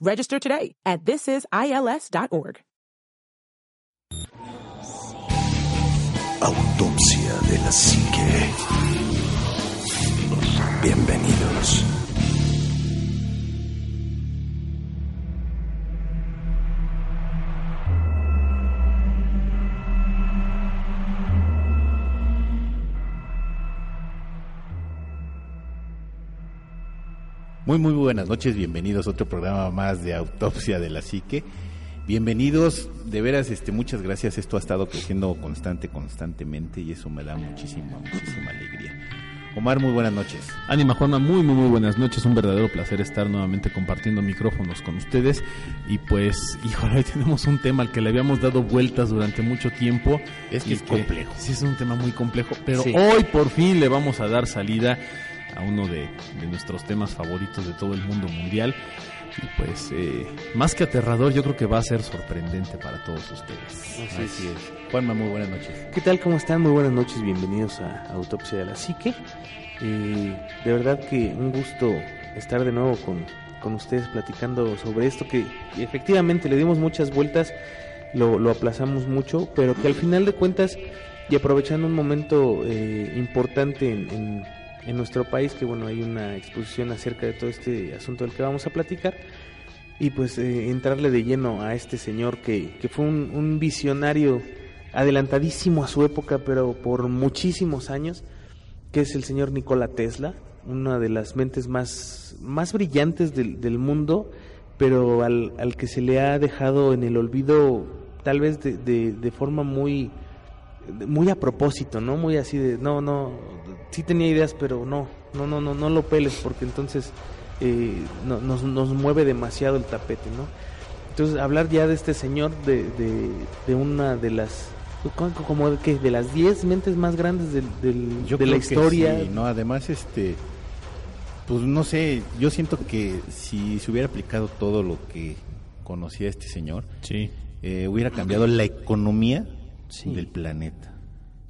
Register today at thisisils.org. Autopsia de la Psique. Bienvenidos. Muy, muy buenas noches, bienvenidos a otro programa más de Autopsia de la Psique. Bienvenidos, de veras, este, muchas gracias. Esto ha estado creciendo constante, constantemente y eso me da muchísima, muchísima alegría. Omar, muy buenas noches. Ánima Juanma, muy, muy, muy buenas noches. Un verdadero placer estar nuevamente compartiendo micrófonos con ustedes. Y pues, híjole, hoy tenemos un tema al que le habíamos dado vueltas durante mucho tiempo. Es que es complejo. Sí, es un tema muy complejo, pero Sí. hoy por fin le vamos a dar salida a uno de, de nuestros temas favoritos de todo el mundo mundial. Y pues, eh, más que aterrador, yo creo que va a ser sorprendente para todos ustedes. Así es. Juanma, muy buenas noches. ¿Qué tal? ¿Cómo están? Muy buenas noches, bienvenidos a Autopsia de la Psique. Eh, de verdad que un gusto estar de nuevo con, con ustedes platicando sobre esto que efectivamente le dimos muchas vueltas, lo, lo aplazamos mucho, pero que al final de cuentas y aprovechando un momento eh, importante en, en- en nuestro país, que bueno, hay una exposición acerca de todo este asunto del que vamos a platicar, y pues eh, entrarle de lleno a este señor que, que fue un, visionario adelantadísimo a su época, pero por muchísimos años, que es el señor Nikola Tesla, una de las mentes más, más brillantes del, del mundo, pero al, al que se le ha dejado en el olvido tal vez de, de, de forma muy muy a propósito, ¿no? Muy así de, no, no, sí tenía ideas, pero no, no, no, no, no lo peles porque entonces eh, no- nos, nos mueve demasiado el tapete, ¿no? Entonces, hablar ya de este señor, de, de, de una de las, ¿cómo- como de, qué? de las 10 mentes más grandes del, del- Yo de la creo que historia. sí, no, además, este, pues no sé, yo siento que si se hubiera aplicado todo lo que conocía este señor, Sí. eh, hubiera cambiado la economía Sí. del planeta.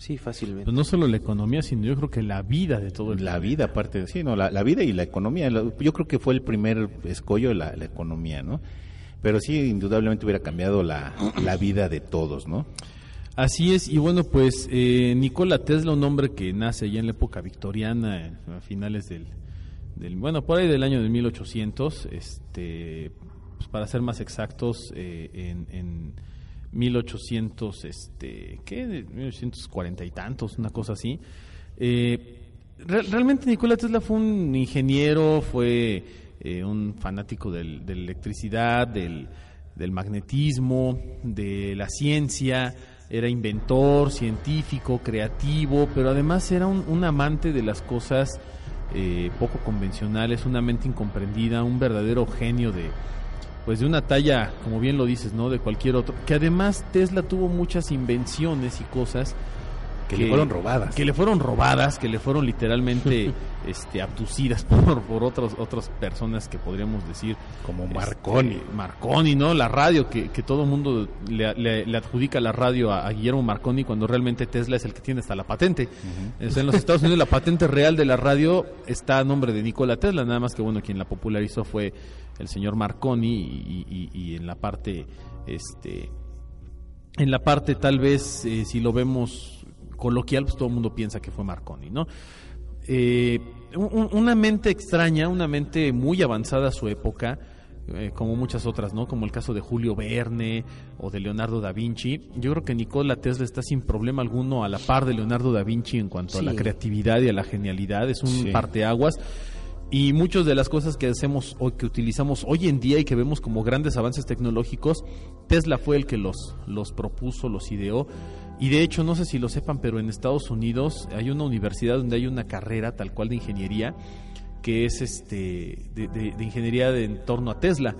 Sí, fácilmente. Pues no solo la economía, sino yo creo que la vida de todo el La vida, aparte, sí, no, la, la vida y la economía. Yo creo que fue el primer escollo la, la economía, ¿no? Pero sí, indudablemente hubiera cambiado la, la vida de todos, ¿no? Así es, y bueno, pues eh, Nikola Tesla, un hombre que nace ya en la época victoriana, a finales del, del- bueno, por ahí del año de 1800, este, pues para ser más exactos, eh, en, en 1800, este, ¿qué? De 1840 y tantos, una cosa así. Eh, re- realmente Nikola Tesla fue un ingeniero, fue eh, un fanático del- de la electricidad, del, del magnetismo, de la ciencia, era inventor, científico, creativo, pero además era un, un amante de las cosas eh, poco convencionales, una mente incomprendida, un verdadero genio de, pues de una talla, como bien lo dices, ¿no? De cualquier otro. Que además Tesla tuvo muchas invenciones y cosas Que le fueron robadas. que le fueron robadas, que le fueron literalmente este, abducidas por, por otros, otras personas que podríamos decir. Como este, Marconi. Marconi, ¿no? La radio, que, que todo el mundo le, le- le adjudica la radio a, a Guillermo Marconi cuando realmente Tesla es el que tiene hasta la patente. O sea, en los Estados Unidos la patente real de la radio está a nombre de Nikola Tesla, nada más que bueno, quien la popularizó fue el señor Marconi y, y- y en la parte, este, en la parte tal vez, eh, si lo vemos coloquial, pues todo el mundo piensa que fue Marconi, ¿no? Eh, un- un- una mente extraña, una mente muy avanzada a su época, eh, como muchas otras, ¿no? Como el caso de Julio Verne o de Leonardo da Vinci. Yo creo que Nikola Tesla está sin problema alguno a la par de Leonardo da Vinci en cuanto a la creatividad y a la genialidad. Es un Sí. parteaguas. Y muchas de las cosas que hacemos o que utilizamos hoy en día y que vemos como grandes avances tecnológicos, Tesla fue el que los, los propuso, los ideó. Y de hecho, no sé si lo sepan, pero en Estados Unidos hay una universidad donde hay una carrera tal cual de ingeniería que es este de, de- de ingeniería de en torno a Tesla.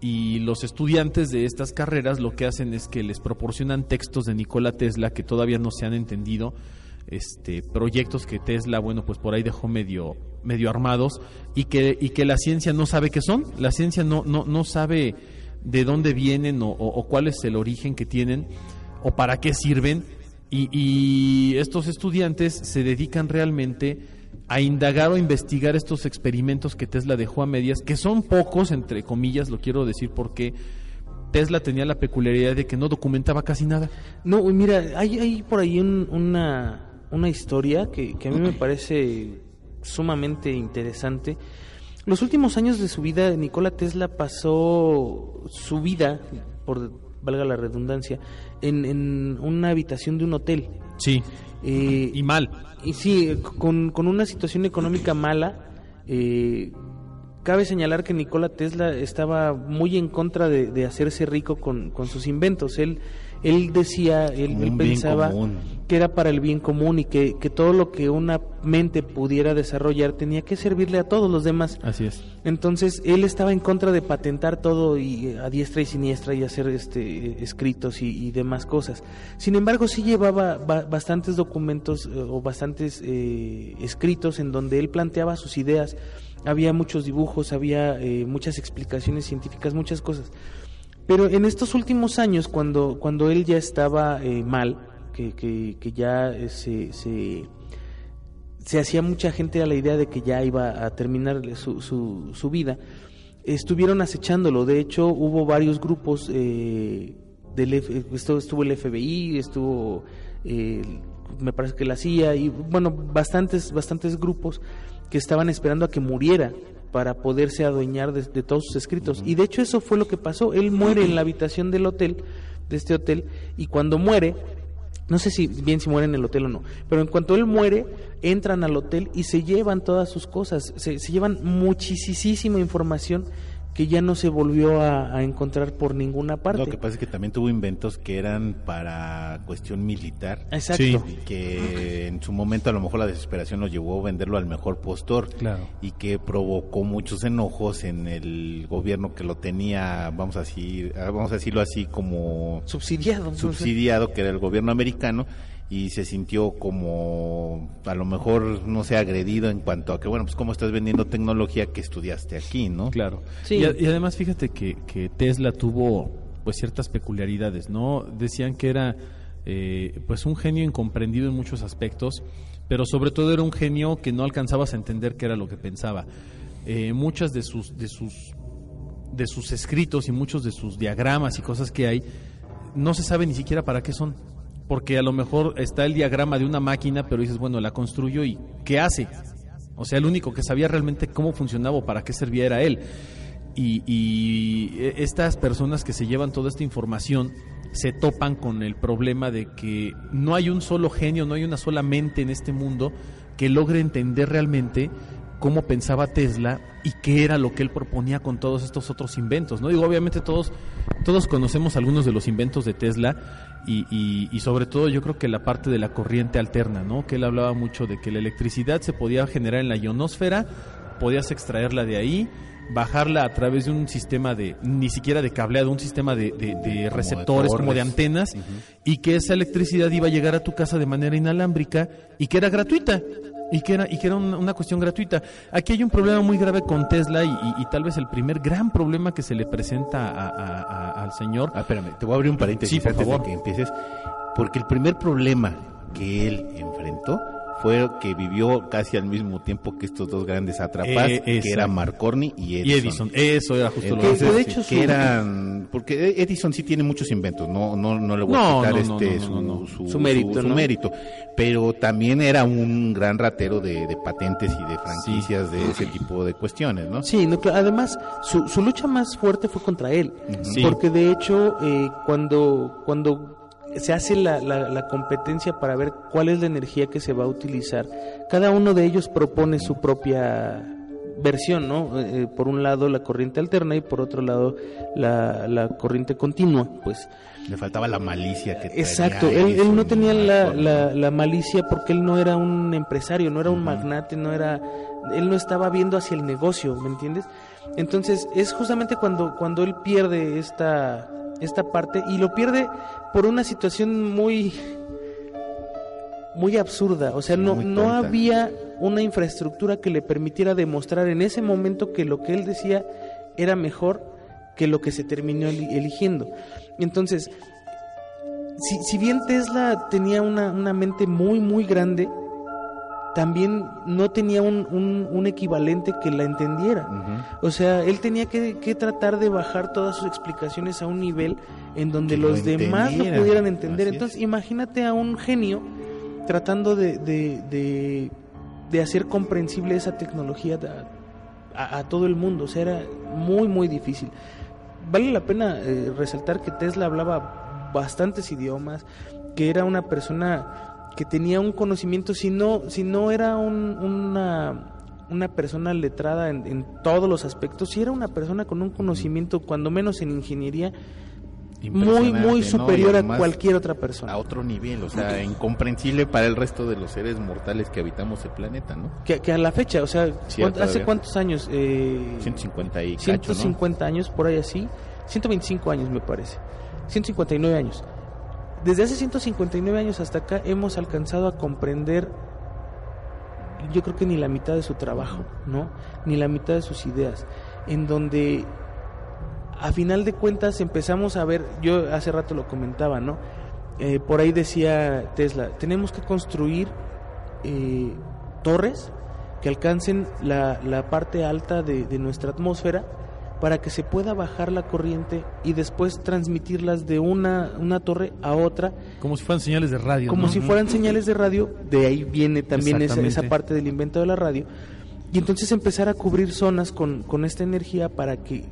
Y los estudiantes de estas carreras lo que hacen es que les proporcionan textos de Nikola Tesla que todavía no se han entendido, este proyectos que Tesla, bueno, pues por ahí dejó medio medio armados y que y que la ciencia no sabe qué son, la ciencia no no no sabe de dónde vienen o, o- o cuál es el origen que tienen o para qué sirven. Y, y estos estudiantes se dedican realmente a indagar o investigar estos experimentos que Tesla dejó a medias, que son pocos, entre comillas, lo quiero decir porque Tesla tenía la peculiaridad de que no documentaba casi nada. No, mira, hay, hay por ahí un- una, una historia que, que a mí me parece sumamente interesante. Los últimos años de su vida, Nikola Tesla pasó su vida, por valga la redundancia, en, en una habitación de un hotel. Sí. Eh, Y mal. y sí, con, con una situación económica mala, eh, cabe señalar que Nikola Tesla estaba muy en contra de, de hacerse rico con, con sus inventos. Él, él decía, él, pensaba común. Que era para el bien común y que, que todo lo que una mente pudiera desarrollar tenía que servirle a todos los demás. Así es. Entonces él estaba en contra de patentar todo y a diestra y siniestra y hacer este escritos y, y demás cosas. Sin embargo, sí llevaba ba- bastantes documentos eh, o bastantes eh, escritos en donde él planteaba sus ideas. Había muchos dibujos, había eh, muchas explicaciones científicas, muchas cosas. Pero en estos últimos años, cuando, cuando él ya estaba eh, mal, que, que, que ya eh, se, se, se hacía mucha gente a la idea de que ya iba a terminar su, su, su vida, estuvieron acechándolo. De hecho, hubo varios grupos, eh, del F- estuvo, el FBI, estuvo, eh, me parece que la CIA, y bueno, bastantes, bastantes grupos que estaban esperando a que muriera para poderse adueñar de, de todos sus escritos. Y de hecho eso fue lo que pasó. Él muere en la habitación del hotel, de este hotel, y cuando muere, no sé si bien si muere en el hotel o no, pero en cuanto él muere, entran al hotel y se llevan todas sus cosas, se, se llevan muchísima información que ya no se volvió a, a encontrar por ninguna parte. Lo que pasa es que también tuvo inventos que eran para cuestión militar. Exacto. Sí. y que en su momento a lo mejor la desesperación lo llevó a venderlo al mejor postor Claro. y que provocó muchos enojos en el gobierno que lo tenía vamos a decir vamos a decirlo así como Subsidiado. subsidiado que era el gobierno americano y se sintió como a lo mejor no sé agredido en cuanto a que bueno pues cómo estás vendiendo tecnología que estudiaste aquí no Claro. Sí. Y, a- y además fíjate que, que Tesla tuvo pues ciertas peculiaridades, ¿no? Decían que era eh, pues un genio incomprendido en muchos aspectos, pero sobre todo era un genio que no alcanzabas a entender qué era lo que pensaba. Eh, muchas de sus de sus de sus escritos y muchos de sus diagramas y cosas que hay no se sabe ni siquiera para qué son. Porque a lo mejor está el diagrama de una máquina, pero dices, bueno, la construyo y ¿qué hace? O sea, el único que sabía realmente cómo funcionaba o para qué servía era él. Y, y e- estas personas que se llevan toda esta información se topan con el problema de que no hay un solo genio, no hay una sola mente en este mundo que logre entender realmente cómo pensaba Tesla y qué era lo que él proponía con todos estos otros inventos. No digo, obviamente todos, todos conocemos algunos de los inventos de Tesla y, y- y sobre todo yo creo que la parte de la corriente alterna, ¿no? Que él hablaba mucho de que la electricidad se podía generar en la ionosfera, podías extraerla de ahí, bajarla a través de un sistema de, ni siquiera de cableado, un sistema de, de- de receptores, como de antenas, y que esa electricidad iba a llegar a tu casa de manera inalámbrica y que era gratuita. Y que era, y que era una, una cuestión gratuita. Aquí hay un problema muy grave con Tesla y, y- y tal vez el primer gran problema que se le presenta a- a- a- al señor. Ah, espérame, te voy a abrir un paréntesis Sí, por antes favor. de que empieces. Porque el primer problema que él enfrentó fue que vivió casi al mismo tiempo que estos dos grandes atrapas, Eh, que eran Marconi y Edison. Y Edison, eso era justo lo Entonces, que Que de hecho que su- eran porque Edison sí tiene muchos inventos, no no no le voy a No, quitar no, no, este no, su, no, no. su- Su mérito, su ¿no? mérito, pero también era un gran ratero de, de patentes y de franquicias de ese tipo de cuestiones, ¿no? Sí, además su, su lucha más fuerte fue contra él, Sí. porque de hecho eh, cuando cuando se hace la, la, la competencia para ver cuál es la energía que se va a utilizar, cada uno de ellos propone su propia versión, ¿no? Eh, eh, por un lado la corriente alterna y por otro lado la, la corriente continua, pues. Le faltaba la malicia que Exacto, él, él no tenía la malicia porque él no era un empresario, no era un magnate, no era, él no estaba viendo hacia el negocio, ¿me entiendes? Entonces es justamente cuando, cuando él pierde esta, esta parte y lo pierde por una situación muy, muy absurda, o sea, no, no había una infraestructura que le permitiera demostrar en ese momento que lo que él decía era mejor que lo que se terminó eli- eligiendo. Entonces, si, si bien Tesla tenía una, una mente muy, muy grande, también no tenía un, un- un equivalente que la entendiera. O sea, él tenía que, que tratar de bajar todas sus explicaciones a un nivel en donde Que lo los demás lo pudieran entender. Así es. Entonces, imagínate a un genio tratando de, de, de- de hacer comprensible esa tecnología a, a- a todo el mundo. O sea, era muy, muy difícil. Vale la pena eh, resaltar que Tesla hablaba bastantes idiomas, que era una persona que tenía un conocimiento, si no, si no era un- una, una persona letrada en, en todos los aspectos, si era una persona con un conocimiento, cuando menos en ingeniería, muy, muy ¿no? superior a cualquier otra persona. a otro nivel, o sea, incomprensible para el resto de los seres mortales que habitamos el planeta, ¿no? Que, que a la fecha, o sea, Sí, ¿cuánto- ¿hace cuántos años? Eh, 150 y cacho, ¿no? 150 años, por ahí así. 125 años, me parece. 159 años. Desde hace 159 años hasta acá hemos alcanzado a comprender, yo creo que ni la mitad de su trabajo, ¿no? Ni la mitad de sus ideas. En donde, a final de cuentas, empezamos a ver, yo hace rato lo comentaba, ¿no? Eh, por ahí decía Tesla, tenemos que construir eh, torres que alcancen la, parte alta de nuestra atmósfera para que se pueda bajar la corriente y después transmitirlas de una, una torre a otra Como si fueran señales de radio. como ¿no? si fueran señales de radio, de ahí viene también esa, esa parte del invento de la radio, y entonces empezar a cubrir zonas con, con esta energía para que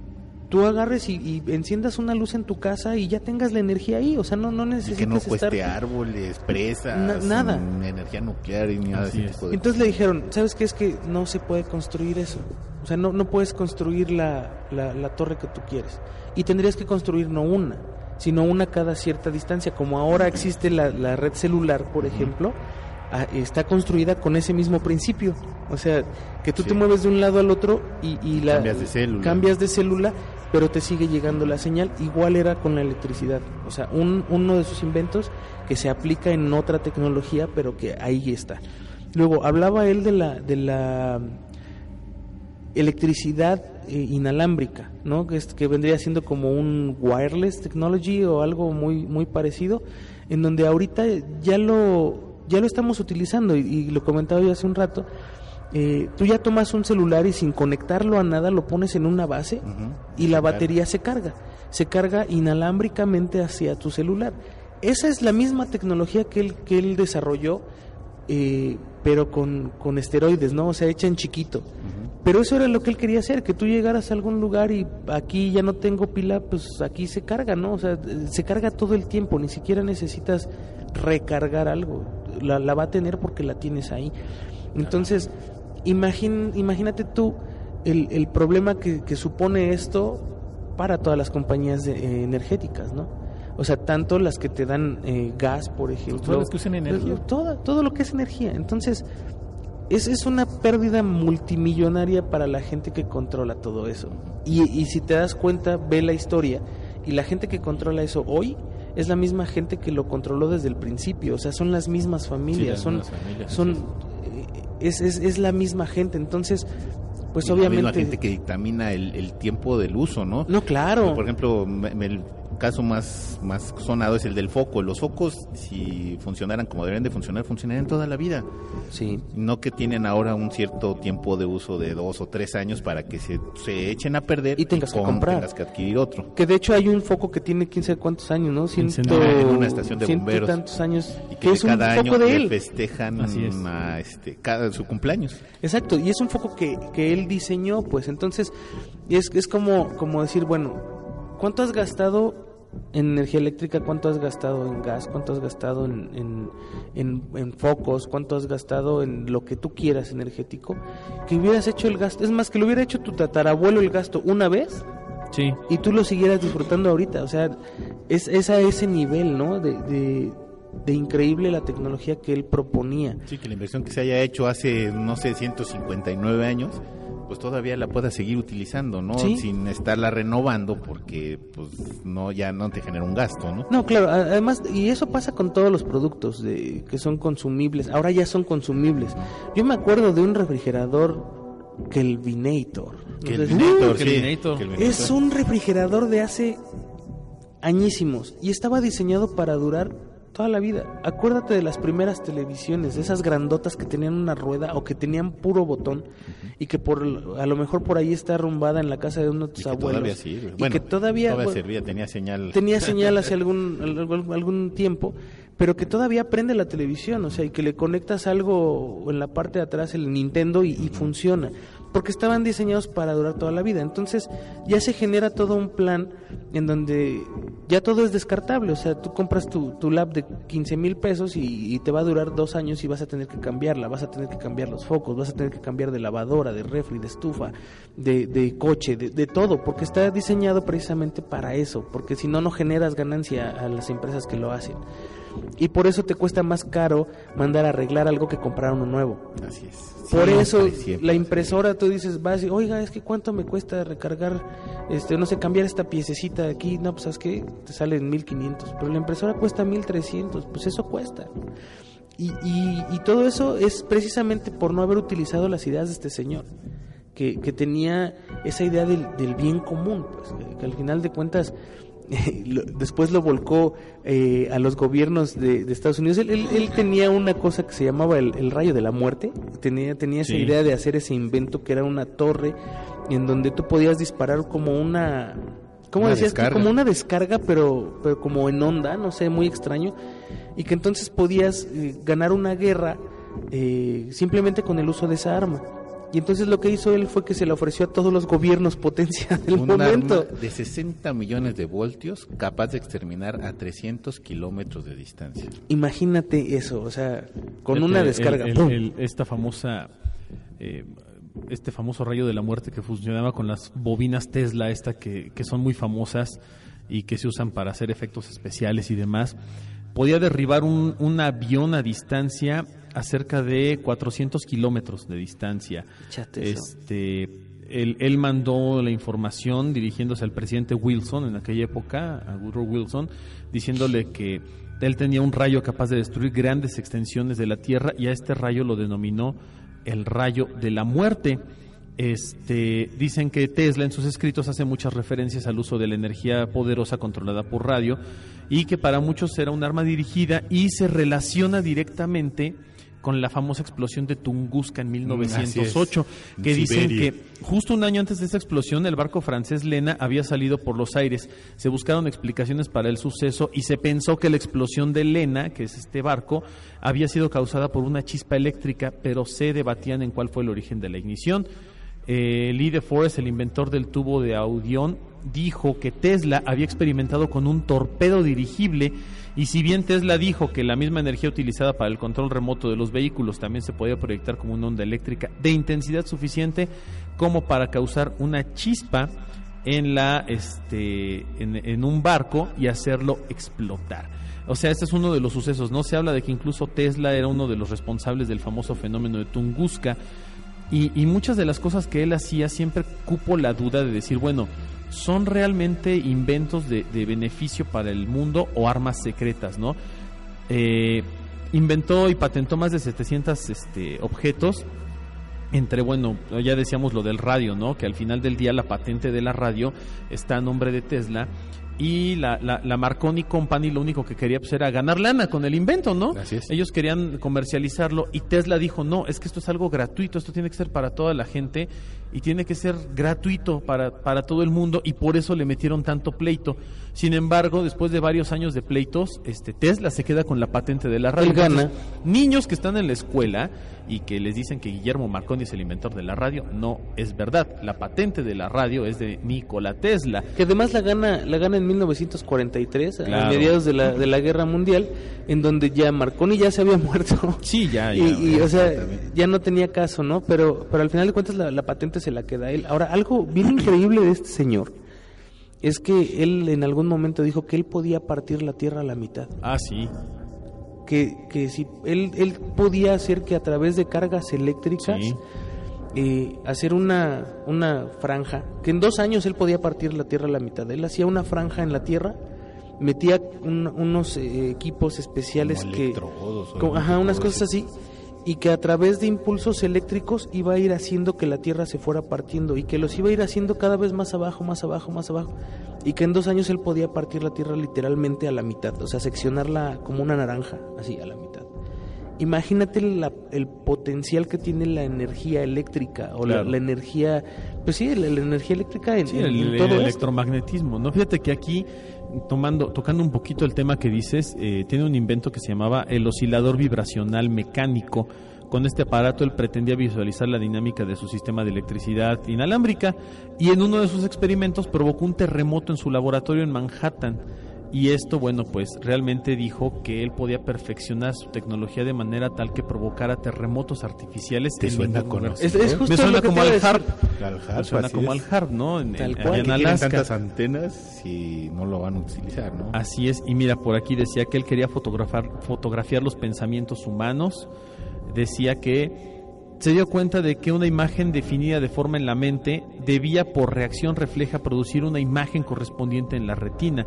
tú agarres y, y enciendas una luz en tu casa y ya tengas la energía ahí, o sea, no, no Y necesitas que no estar... cueste árboles, presas, Na- nada. energía nuclear y ni nada Así de ese es. tipo de Entonces le dijeron, ¿sabes qué? Es que no se puede construir eso. O sea, no, no puedes construir la, la, la torre que tú quieres. Y tendrías que construir no una, sino una cada cierta distancia. Como ahora existe la, la red celular, por ejemplo, ah, está construida con ese mismo principio. O sea, que tú Sí. te mueves de un lado al otro y, y la, Cambias de célula. cambias de célula, pero te sigue llegando la señal. Igual era con la electricidad. O sea, un, uno de sus inventos que se aplica en otra tecnología, pero que ahí está. Luego, hablaba él de la, de la electricidad eh, inalámbrica, ¿no? Que, es- que vendría siendo como un wireless technology o algo muy, muy parecido, en donde ahorita ya lo, ya lo estamos utilizando y, y lo comentaba yo hace un rato. eh, tú ya tomas un celular y sin conectarlo a nada lo pones en una base y la batería se carga. Se carga inalámbricamente hacia tu celular. Esa es la misma tecnología que él, que él desarrolló, eh, pero con, con esteroides, ¿no? O sea, hecha en chiquito. Pero eso era lo que él quería hacer, que tú llegaras a algún lugar y aquí ya no tengo pila, pues aquí se carga, ¿no? O sea, se carga todo el tiempo, ni siquiera necesitas recargar algo. La, la va a tener porque la tienes ahí. Entonces, imagín- imagínate tú el, el problema que, que supone esto para todas las compañías de- eh, energéticas, ¿no? O sea, tanto las que te dan eh, gas, por ejemplo. todas las que usan energía. Toda- todo lo que es energía. Entonces, es, es una pérdida multimillonaria para la gente que controla todo eso. Y, y si te das cuenta, ve la historia. Y la gente que controla eso hoy es la misma gente que lo controló desde el principio. O sea, son las mismas familias. las son, familias, son eh, es, es, es la misma gente. Entonces, pues Y La misma obviamente... gente que dictamina el, el tiempo del uso, ¿no? No, claro. Por ejemplo, me- me- caso más, más sonado es el del foco. Los focos, si funcionaran como deberían de funcionar, funcionarían toda la vida. Sí. No que tienen ahora un cierto tiempo de uso de dos o tres años para que se, se echen a perder Y tengas que com- comprar. tengas que adquirir otro. Que de hecho hay un foco que tiene quién sabe cuántos años, ¿no? Ciento, en una estación de bomberos. tantos años. Y que que es un cada año foco de él. festejan Así es. a, este, cada, su cumpleaños. Exacto, y es un foco que, que él diseñó, pues entonces es, es como, como decir, bueno, ¿cuánto has gastado en energía eléctrica? ¿Cuánto has gastado en gas? ¿Cuánto has gastado en, en, en- en focos? ¿Cuánto has gastado en lo que tú quieras energético? Que hubieras hecho el gasto, es más, que lo hubiera hecho tu tatarabuelo el gasto una vez Sí, y tú lo siguieras disfrutando ahorita. O sea, es, es a ese nivel, ¿no? De, de, de increíble la tecnología que él proponía. Sí, que la inversión que se haya hecho hace, no sé, 159 años, pues todavía la pueda seguir utilizando, ¿no? Sí. Sin estarla renovando porque, pues, no, ya no te genera un gasto, ¿no? No, claro, además, y eso pasa con todos los productos de, que son consumibles, ahora ya son consumibles. Yo me acuerdo de un refrigerador sí, Kelvinator. Kelvinator. Es un refrigerador de hace añísimos y estaba diseñado para durar toda la vida. Acuérdate de las primeras televisiones, de esas grandotas que tenían una rueda o que tenían puro botón y que por a lo mejor por ahí está arrumbada en la casa de uno de tus que abuelos. todavía sirve. Y Bueno, que todavía, bueno, servía, tenía señal. tenía señal hace algún, algún, algún tiempo, pero que todavía prende la televisión, o sea, y que le conectas algo en la parte de atrás, el Nintendo, y, y funciona, porque estaban diseñados para durar toda la vida. Entonces ya se genera todo un plan en donde ya todo es descartable, o sea, tú compras tu, tu lab de 15 mil pesos y, y te va a durar dos años y vas a tener que cambiarla, vas a tener que cambiar los focos, vas a tener que cambiar de lavadora, de refri, de estufa, de, de coche, de, de todo, porque está diseñado precisamente para eso, porque si no, no generas ganancia a las empresas que lo hacen. Y por eso te cuesta más caro mandar a arreglar algo que comprar uno nuevo. Así es. Por Siempre, eso siempre. la impresora tú dices, vas y, oiga, es que cuánto me cuesta recargar, este, no sé, cambiar esta piececita de aquí, no, pues sabes que te sale en 1500, pero la impresora cuesta 1300, pues eso cuesta. Y, y, y todo eso es precisamente por no haber utilizado las ideas de este señor, que, que tenía esa idea del, del bien común, pues, que, que al final de cuentas después lo volcó eh, a los gobiernos de, de Estados Unidos. Él, él- él tenía una cosa que se llamaba el, el rayo de la muerte. Tenía, tenía esa Sí. idea de hacer ese invento que era una torre en donde tú podías disparar como una... ¿Cómo Una decías descarga. Como una descarga, pero, pero como en onda, no sé, muy extraño. Y que entonces podías eh, ganar una guerra eh, simplemente con el uso de esa arma. Y entonces lo que hizo él fue que se la ofreció a todos los gobiernos potencia del Un momento. arma de 60 millones de voltios capaz de exterminar a 300 kilómetros de distancia. Imagínate eso, o sea, con una el- descarga. el- ¡pum! el- esta famosa, eh, este famoso rayo de la muerte que funcionaba con las bobinas Tesla, esta que, que son muy famosas y que se usan para hacer efectos especiales y demás, podía derribar un, un avión a distancia a cerca de 400 kilómetros de distancia. Eso. Este, él, él mandó la información dirigiéndose al presidente Wilson en aquella época, a Woodrow Wilson, diciéndole que él tenía un rayo capaz de destruir grandes extensiones de la Tierra y a este rayo lo denominó el rayo de la muerte. Este, dicen que Tesla en sus escritos hace muchas referencias al uso de la energía poderosa controlada por radio y que para muchos era un arma dirigida y se relaciona directamente con la famosa explosión de Tunguska en 1908, En que dicen Siberia. que justo un año antes de esta explosión el barco francés Lena había salido por los aires. Se buscaron explicaciones para el suceso y se pensó que la explosión de Lena, que es este barco, había sido causada por una chispa eléctrica, pero se debatían en cuál fue el origen de la ignición. Eh, Lee de Forest, el inventor del tubo de audión, dijo que Tesla había experimentado con un torpedo dirigible y si bien Tesla dijo que la misma energía utilizada para el control remoto de los vehículos también se podía proyectar como una onda eléctrica de intensidad suficiente como para causar una chispa en la este en, un barco y hacerlo explotar. O sea, este es uno de los sucesos. No se habla de que incluso Tesla era uno de los responsables del famoso fenómeno de Tunguska. Y, y muchas de las cosas que él hacía siempre cupo la duda de decir, bueno, ¿son realmente inventos de, beneficio para el mundo o armas secretas, no? Eh, inventó y patentó más de 700 este, objetos entre, bueno, ya decíamos lo del radio, ¿no? Que al final del día la patente de la radio está a nombre de Tesla y la, la, la, Marconi Company lo único que quería pues era ganar lana con el invento, ¿no? Así es. Ellos querían comercializarlo y Tesla dijo, no, es que esto es algo gratuito, esto tiene que ser para toda la gente y tiene que ser gratuito para, para todo el mundo y por eso le metieron tanto pleito. Sin embargo, después de varios años de pleitos, este Tesla se queda con la patente de la radio. Él gana. Niños que están en la escuela y que les dicen que Guillermo Marconi es el inventor de la radio, no es verdad. La patente de la radio es de Nikola Tesla. Que además la gana, la gana en 1943, a Claro. mediados de la, de la Guerra Mundial, en donde ya Marconi ya se había muerto. Sí, ya, ya. y, o sea, ya no tenía caso, ¿no? Pero, pero al final de cuentas la, la patente se la queda a él. Ahora, algo bien increíble de este señor es que él en algún momento dijo que él podía partir la Tierra a la mitad. Ah, sí. Que, que si él, él podía hacer que a través de cargas eléctricas Sí. eh, hacer una, una franja, que en dos años él podía partir la Tierra a la mitad. Él hacía una franja en la Tierra, metía un- unos eh, equipos especiales Como que... como- ajá, unas cosas así. Y que a través de impulsos eléctricos iba a ir haciendo que la Tierra se fuera partiendo y que los iba a ir haciendo cada vez más abajo, más abajo, más abajo. Y que en dos años él podía partir la Tierra literalmente a la mitad, o sea, seccionarla como una naranja, así a la mitad. Imagínate la- el potencial que tiene la energía eléctrica o la, Claro. la energía, pues sí, la, la energía eléctrica en, Sí, en- el, en el todo esto. electromagnetismo, ¿no? Fíjate que aquí, tomando, tocando un poquito el tema que dices, eh, tiene un invento que se llamaba el oscilador vibracional mecánico. Con este aparato él pretendía visualizar la dinámica de su sistema de electricidad inalámbrica y en uno de sus experimentos provocó un terremoto en su laboratorio en Manhattan. Y esto, bueno, pues realmente dijo que él podía perfeccionar su tecnología de manera tal que provocara terremotos artificiales. ¿Te en suena conocido? Es, es justo Me suena lo que como al harp. Al Me harp, suena como es. al harp, ¿no? En, Tal en- cual. en Alaska. tantas antenas si no lo van a utilizar, ¿no? Así es, y mira, por aquí decía que él quería fotografar, fotografiar los pensamientos humanos, decía que se dio cuenta de que una imagen definida de forma en la mente debía por reacción refleja producir una imagen correspondiente en la retina.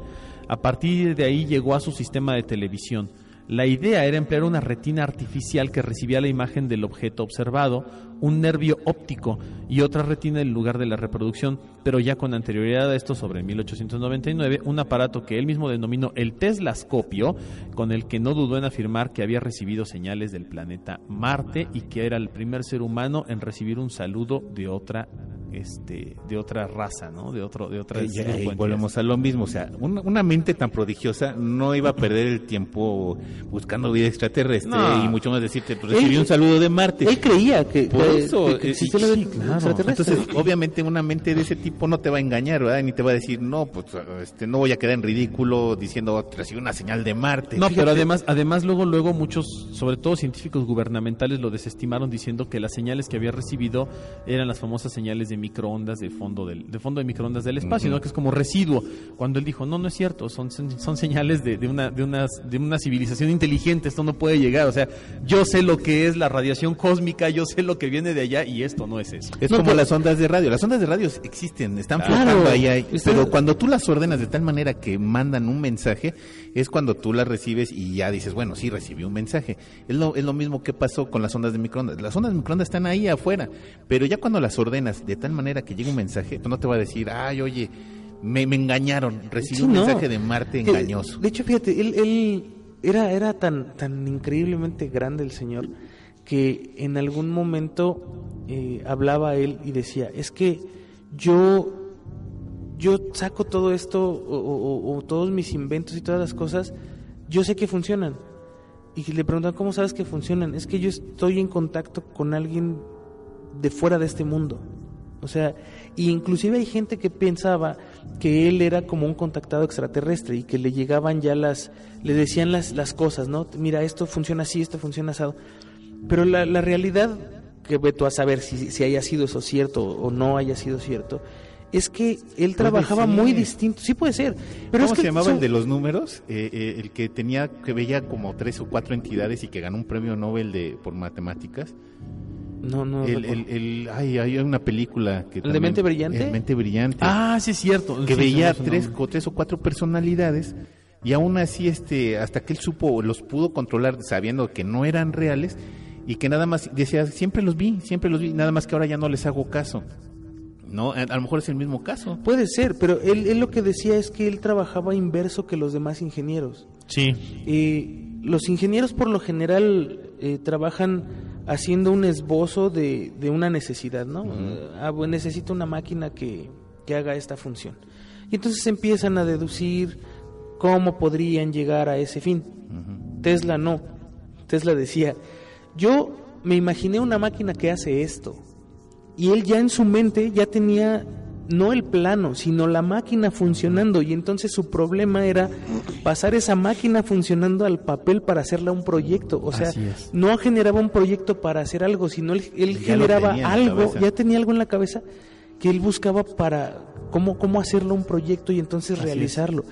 A partir de ahí llegó a su sistema de televisión. La idea era emplear una retina artificial que recibía la imagen del objeto observado, un nervio óptico y otra retina en lugar de la reproducción, pero ya con anterioridad a esto, sobre 1899, un aparato que él mismo denominó el Teslascopio, con el que no dudó en afirmar que había recibido señales del planeta Marte y que era el primer ser humano en recibir un saludo de otra este de otra raza, ¿no? De otro de otra Eh, y volvemos a lo mismo, o sea, una, una mente tan prodigiosa no iba a perder el tiempo buscando vida extraterrestre No. y mucho más decirte, pues, recibí un saludo de Marte. Él creía que, Por que- eso, que- que eh, sí, claro. extraterrestre. Entonces, obviamente, una mente de ese tipo no te va a engañar, ¿verdad? Ni te va a decir, no, pues este, no voy a quedar en ridículo diciendo, recibí una señal de Marte. No, Fíjate, pero además, además luego, luego muchos, sobre todo científicos gubernamentales, lo desestimaron diciendo que las señales que había recibido eran las famosas señales de microondas de fondo del, de fondo de microondas del espacio, ¿no? Que es como residuo. Cuando él dijo, no, no es cierto, son, son, son señales de, de una, de unas, de una civilización inteligente, esto no puede llegar. O sea, yo sé lo que es la radiación cósmica, yo sé lo que viene de allá y esto no es eso. Es No, como las ondas de radio. Las ondas de radio existen, están Claro. flotando ahí, ahí. Pero cuando tú las ordenas de tal manera que mandan un mensaje, es cuando tú las recibes y ya dices, bueno, sí, recibí un mensaje. Es lo, es lo mismo que pasó con las ondas de microondas. Las ondas de microondas están ahí afuera, pero ya cuando las ordenas de tal manera que llega un mensaje, pues no te va a decir, ay, oye, me, me engañaron, recibí Sí, un no. mensaje de Marte Que, engañoso. De hecho, fíjate, él, él era, era tan, tan increíblemente grande el señor que en algún momento eh, hablaba él y decía, es que yo, yo saco todo esto o, todos mis inventos y todas las cosas, yo sé que funcionan. Y le preguntan, ¿cómo sabes que funcionan? Es que yo estoy en contacto con alguien de fuera de este mundo. O sea, inclusive hay gente que pensaba que él era como un contactado extraterrestre y que le llegaban ya las, le decían las, las cosas, ¿no? Mira, esto funciona así, esto funciona asado. Pero la, la realidad, que ve tú a saber si, si haya sido eso cierto o no haya sido cierto, es que él trabajaba muy distinto. Sí puede ser. Pero ¿Cómo es que se llamaba son- el de los números? Eh, eh, el que tenía, que veía como tres o cuatro entidades y que ganó un premio Nobel de por matemáticas. No, no. el, el, el- ay, hay una película que de Mente Brillante? el Mente Brillante Ah, sí es cierto. que Sí, veía tres, tres o cuatro personalidades y aún así este hasta que él supo los pudo controlar sabiendo que no eran reales y que nada más decía siempre los vi siempre los vi nada más que ahora ya no les hago caso No, a a lo mejor es el mismo caso. Puede ser, pero él, él lo que decía es que él trabajaba inverso que los demás ingenieros. Sí. Eh, los ingenieros por lo general eh, trabajan haciendo un esbozo de, de una necesidad, ¿no? Ah, bueno, necesito una máquina que, que haga esta función. Y entonces empiezan a deducir cómo podrían llegar a ese fin. Tesla no. Tesla decía, yo me imaginé una máquina que hace esto. Y él ya en su mente ya tenía no el plano, sino la máquina funcionando. Y entonces su problema era pasar esa máquina funcionando al papel para hacerla un proyecto. O sea, no generaba un proyecto para hacer algo, sino él, él generaba algo, ya tenía algo en la cabeza que él buscaba para cómo, cómo hacerlo un proyecto y entonces realizarlo.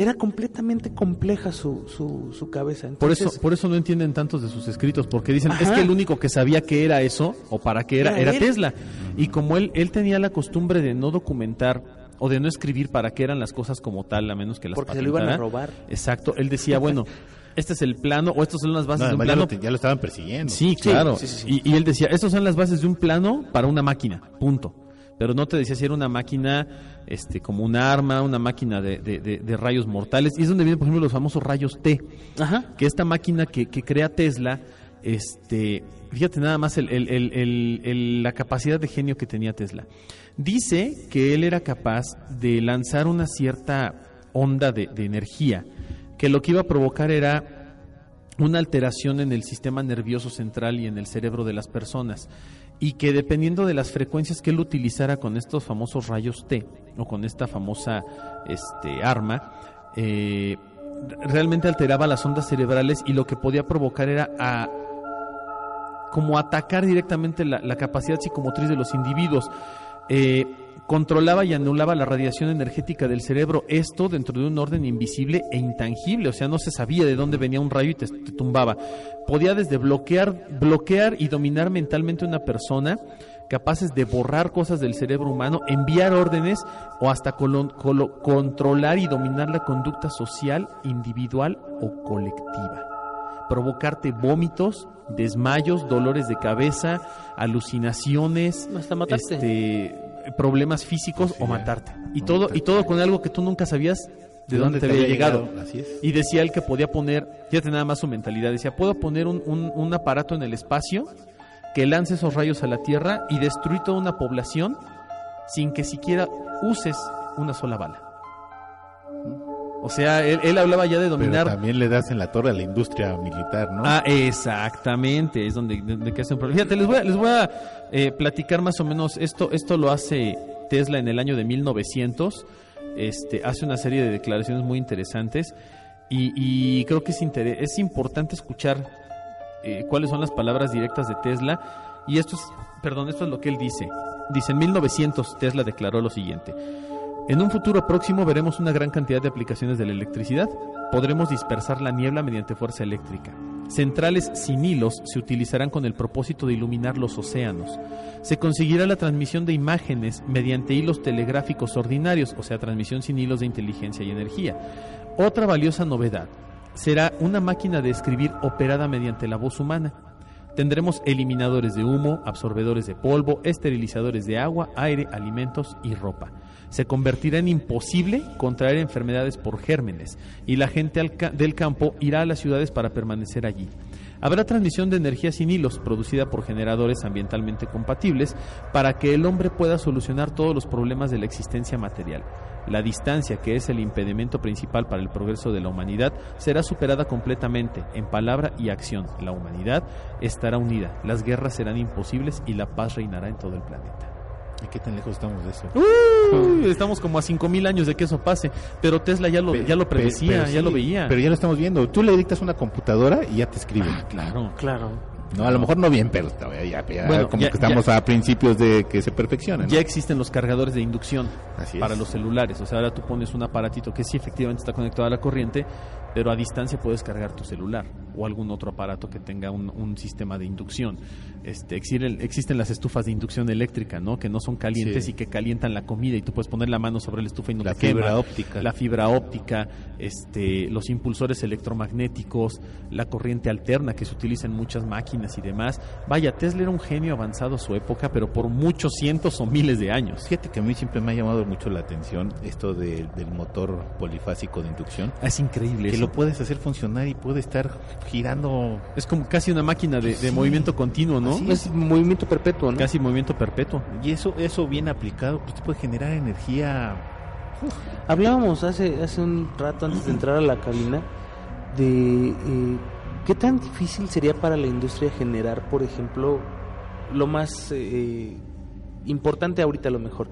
Era completamente compleja su, su, su cabeza. Por Entonces, eso, por eso no entienden tantos de sus escritos, porque dicen, es que el único que sabía que era eso, o para qué era, Era. Tesla. Y como él, él tenía la costumbre de no documentar o de no escribir para qué eran las cosas como tal, a menos que las Porque se lo iban a patentara. robar. Exacto, él decía, bueno, este es el plano, o estas son las bases No, de un ya, plano. lo, ya lo estaban persiguiendo. Sí, claro. sí, sí, sí. Y, y él decía, estas son las bases de un plano para una máquina, punto. Pero no te decía si era una máquina este, como un arma, una máquina de, de- de- de rayos mortales. Y es donde vienen, por ejemplo, los famosos rayos T. Ajá. Que esta máquina que, que crea Tesla, este, fíjate nada más el- el- el- el- el- la capacidad de genio que tenía Tesla. Dice que él era capaz de lanzar una cierta onda de, de energía, que lo que iba a provocar era una alteración en el sistema nervioso central y en el cerebro de las personas y que dependiendo de las frecuencias que él utilizara con estos famosos rayos T o con esta famosa este, arma, eh, realmente alteraba las ondas cerebrales y lo que podía provocar era a, como atacar directamente la, capacidad psicomotriz de los individuos. Eh, controlaba y anulaba la radiación energética del cerebro, esto dentro de un orden invisible e intangible, o sea, no se sabía de dónde venía un rayo y te, te tumbaba. Podía desde bloquear, bloquear y dominar mentalmente a una persona, capaces de borrar cosas del cerebro humano, enviar órdenes o hasta colo- controlar y dominar la conducta social, individual o colectiva provocarte vómitos, desmayos, dolores de cabeza, alucinaciones, Hasta matarte. este, problemas físicos Sí, o matarte. Y todo y todo con algo que tú nunca sabías de, dónde, te había llegado. Así es. Y decía él que podía poner, fíjate nada más su mentalidad, decía, puedo poner un, un- un aparato en el espacio que lance esos rayos a la Tierra y destruir toda una población sin que siquiera uses una sola bala. O sea, él, él hablaba ya de Pero dominar también le das en la torre a la industria militar, ¿no? Ah, exactamente, es donde, donde que hace un problema. Fíjate, les voy a, les voy a eh, platicar más o menos esto. Esto lo hace Tesla en el año de 1900. Este, hace una serie de declaraciones muy interesantes y, y creo que es, es importante escuchar eh, cuáles son las palabras directas de Tesla. Y esto es, perdón, esto es lo que él dice. Dice, en 1900 Tesla declaró lo siguiente. En un futuro próximo veremos una gran cantidad de aplicaciones de la electricidad. Podremos dispersar la niebla mediante fuerza eléctrica. Centrales sin hilos se utilizarán con el propósito de iluminar los océanos. Se conseguirá la transmisión de imágenes mediante hilos telegráficos ordinarios, o sea, transmisión sin hilos de inteligencia y energía. Otra valiosa novedad será una máquina de escribir operada mediante la voz humana. Tendremos eliminadores de humo, absorbedores de polvo, esterilizadores de agua, aire, alimentos y ropa. Se convertirá en imposible contraer enfermedades por gérmenes y la gente del campo irá a las ciudades para permanecer allí. Habrá transmisión de energía sin hilos producida por generadores ambientalmente compatibles para que el hombre pueda solucionar todos los problemas de la existencia material. La distancia, que es el impedimento principal para el progreso de la humanidad, será superada completamente en palabra y acción. La humanidad estará unida, las guerras serán imposibles y la paz reinará en todo el planeta. ¿Y qué tan lejos estamos de eso? Uy, estamos como a 5000 años de que eso pase, pero Tesla ya lo, Pe- ya lo pe- predecía, ya sí, lo veía. Pero ya lo estamos viendo. Tú le dictas una computadora y ya te escribe. claro. Claro. No, a lo mejor no bien, pero ya, ya- ya Bueno, como ya- que estamos a principios de que se perfeccione. ¿no? Ya existen los cargadores de inducción Así para los celulares. O sea, ahora tú pones un aparatito que sí efectivamente está conectado a la corriente pero a distancia puedes cargar tu celular o algún otro aparato que tenga un, un sistema de inducción. Este, existen, existen las estufas de inducción eléctrica, ¿no? Que no son calientes Sí. y que calientan la comida y tú puedes poner la mano sobre la estufa y no La te quema. fibra óptica. La fibra óptica, este, los impulsores electromagnéticos, la corriente alterna que se utiliza en muchas máquinas y demás. Vaya, Tesla era un genio avanzado a su época, pero por muchos cientos o miles de años. Fíjate que a mí siempre me ha llamado mucho la atención esto de- del motor polifásico de inducción. Es increíble Que. Lo puedes hacer funcionar y puede estar girando. Es como casi una máquina de, de Sí. movimiento continuo, ¿no? Así Es movimiento perpetuo, ¿no? Casi movimiento perpetuo. Y eso, eso bien aplicado, pues te puede generar energía. Hablábamos hace, hace un rato antes de entrar a la cabina de eh, qué tan difícil sería para la industria generar, por ejemplo, lo más eh, importante ahorita a lo mejor,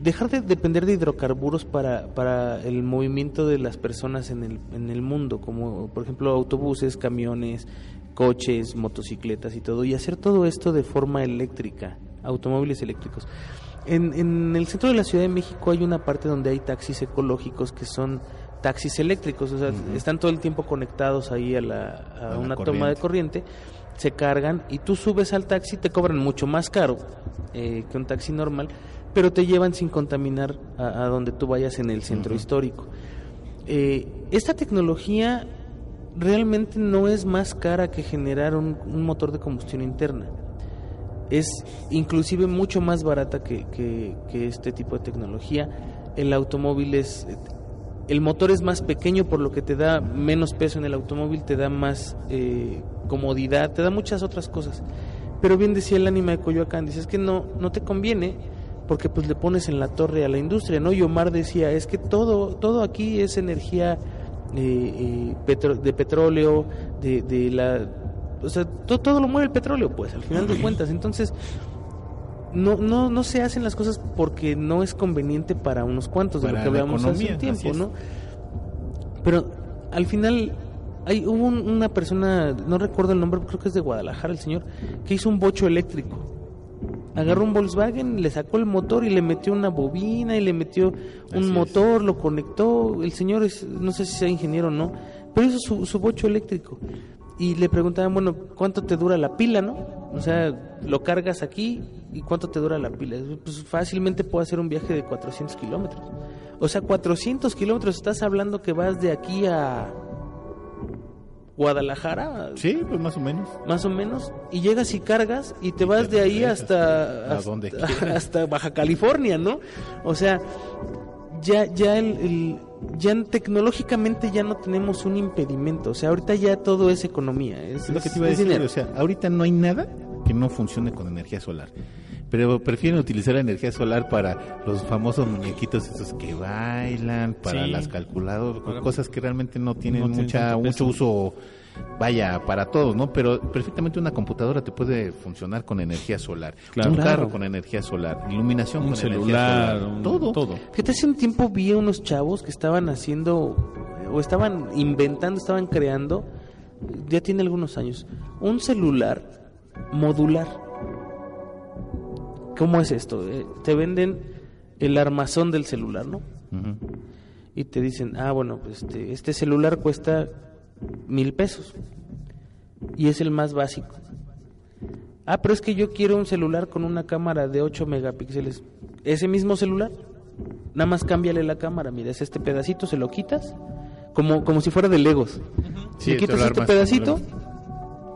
dejar de depender de hidrocarburos para, para el movimiento de las personas en el, en el mundo, como por ejemplo autobuses, camiones, coches, motocicletas y todo, y hacer todo esto de forma eléctrica, automóviles eléctricos. En, en el centro de la Ciudad de México hay una parte donde hay taxis ecológicos que son taxis eléctricos, o sea, están todo el tiempo conectados ahí a, la, a una toma de corriente, se cargan y tú subes al taxi, te cobran mucho más caro eh, que un taxi normal, pero te llevan sin contaminar a, a donde tú vayas en el centro histórico. Eh, esta tecnología realmente no es más cara que generar un, un motor de combustión interna. Es inclusive mucho más barata que, que- que este tipo de tecnología. El automóvil es... El motor es más pequeño por lo que te da menos peso en el automóvil, te da más eh, comodidad, te da muchas otras cosas. Pero bien decía el ánima de Coyoacán, dice, es que no, no te conviene porque pues le pones en la torre a la industria, ¿no? Y Omar decía, es que todo, todo aquí es energía eh, eh, petro- de petróleo, de, de la... O sea, to- todo lo mueve el petróleo, pues, al final de cuentas. Entonces, no, no, no se hacen las cosas porque no es conveniente para unos cuantos, de Para lo que la hablábamos hace economía, un tiempo. ¿no? Pero al final hay hubo un- una persona, no recuerdo el nombre, creo que es de Guadalajara el señor, que hizo un bocho eléctrico. Agarró un Volkswagen, le sacó el motor y le metió una bobina y le metió un Así es. motor, lo conectó. El señor es, no sé si sea ingeniero o no, pero hizo su, su bocho eléctrico. Y le preguntaban, bueno, ¿cuánto te dura la pila, no? O sea, lo cargas aquí y ¿cuánto te dura la pila? Pues fácilmente puedo hacer un viaje de 400 kilómetros. O sea, 400 kilómetros, estás hablando que vas de aquí a Guadalajara, Sí, pues más o menos. más o menos, y llegas y cargas y te vas te de ahí hasta, a hasta, donde hasta Baja California, ¿no? O sea, ya, ya el, el- ya tecnológicamente ya no tenemos un impedimento, o sea, ahorita ya todo es economía, es, lo que te iba a decir, dinero. o sea, ahorita no hay nada que no funcione con energía solar. Pero prefieren utilizar la energía solar para los famosos muñequitos esos que bailan, para Sí. las calculadoras, Para- cosas que realmente no tienen No mucha mucho uso vaya para todos, ¿no? Pero perfectamente una computadora te puede funcionar con energía solar, Claro. un carro con energía solar, iluminación Un con energía celular, solar, un- todo. todo. Fíjate, hace un tiempo vi a unos chavos que estaban haciendo, o estaban inventando, estaban creando, ya tiene algunos años, un celular modular. ¿Cómo es esto? Eh, te venden el armazón del celular, ¿no? Y te dicen, ah, bueno, pues este, este celular cuesta mil pesos. Y es el más básico. Ah, pero es que yo quiero un celular con una cámara de 8 megapíxeles. Ese mismo celular, nada más cámbiale la cámara. Mira, es este pedacito, se lo quitas, como, como si fuera de Legos. Sí, le quitas este pedacito